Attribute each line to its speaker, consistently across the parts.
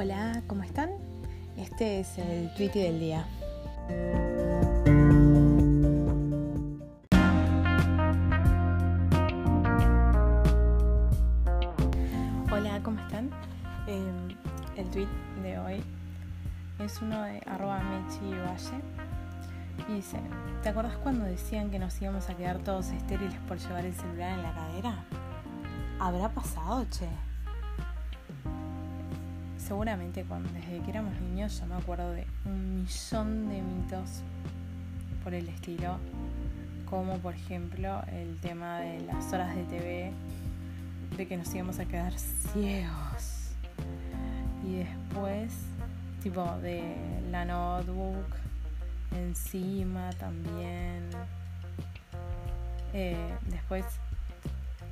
Speaker 1: Hola, ¿cómo están? Este es el tweet del día. Hola, ¿cómo están? Em, el tweet de hoy es uno de arroba mechi valle y dice, ¿te acordás cuando decían que nos íbamos a quedar todos estériles por llevar el celular en la cadera? ¿Habrá pasado, che? Seguramente cuando desde que éramos niños yo me acuerdo de un millón de mitos por el estilo, como por ejemplo el tema de las horas de TV, de que nos íbamos a quedar ciegos. Y después, tipo de la notebook, encima también. Eh, después,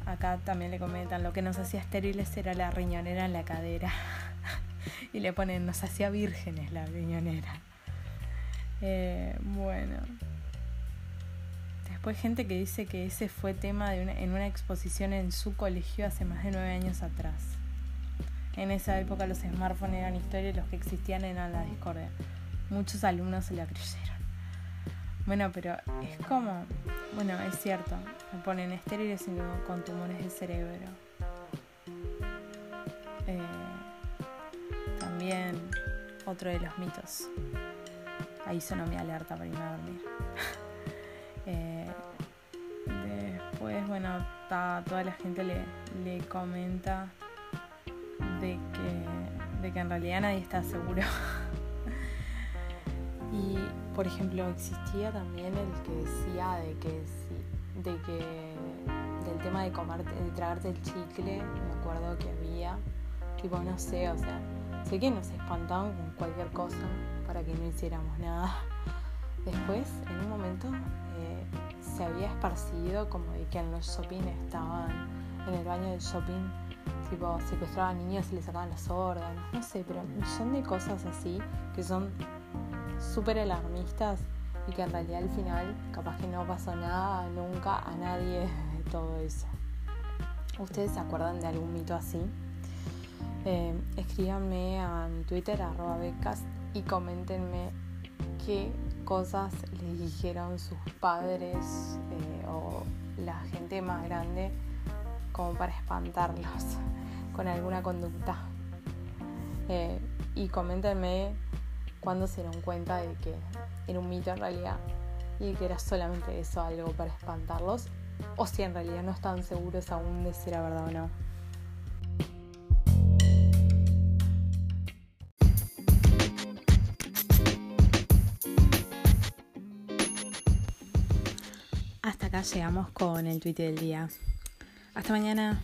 Speaker 1: acá también le comentan, lo que nos hacía estériles era la riñonera en la cadera. y le ponen, nos hacía vírgenes la riñonera. Eh, bueno. Después gente que dice que ese fue tema de en una exposición en su colegio hace más de nueve años atrás. En esa época los smartphones eran historia y los que existían eran la discordia. Muchos alumnos se la creyeron. Bueno, pero es como, bueno, es cierto, me ponen estériles con tumores del cerebro. Eh, otro de los mitos. Ahí sonó mi alerta para irme a dormir. Eh, después, bueno, toda la gente le, comenta de que, de que en realidad nadie está seguro. y, por ejemplo, existía también el que decía de que de que del tema de comerte, de tragarte el chicle, me acuerdo que había, tipo, no sé, o sea, Sé que nos espantaban con cualquier cosa para que no hiciéramos nada. Después, en un momento, eh, se había esparcido como de que en los shopping estaban, en el baño del shopping, tipo, secuestraban niños y les sacaban los órganos, no sé, pero millón de cosas así que son súper alarmistas y que en realidad al final capaz que no pasó nada nunca a nadie de todo eso. ¿Ustedes se acuerdan de algún mito así? Eh, escríbanme a mi Twitter, arroba becas, y coméntenme qué cosas les dijeron sus padres eh, o la gente más grande como para espantarlos con alguna conducta. Eh, y coméntenme cuándo se dieron cuenta de que era un mito en realidad y que era solamente eso, algo para espantarlos, o si en realidad no están seguros aún de si era verdad o no. Hasta acá llegamos con el tweet del día. Hasta mañana.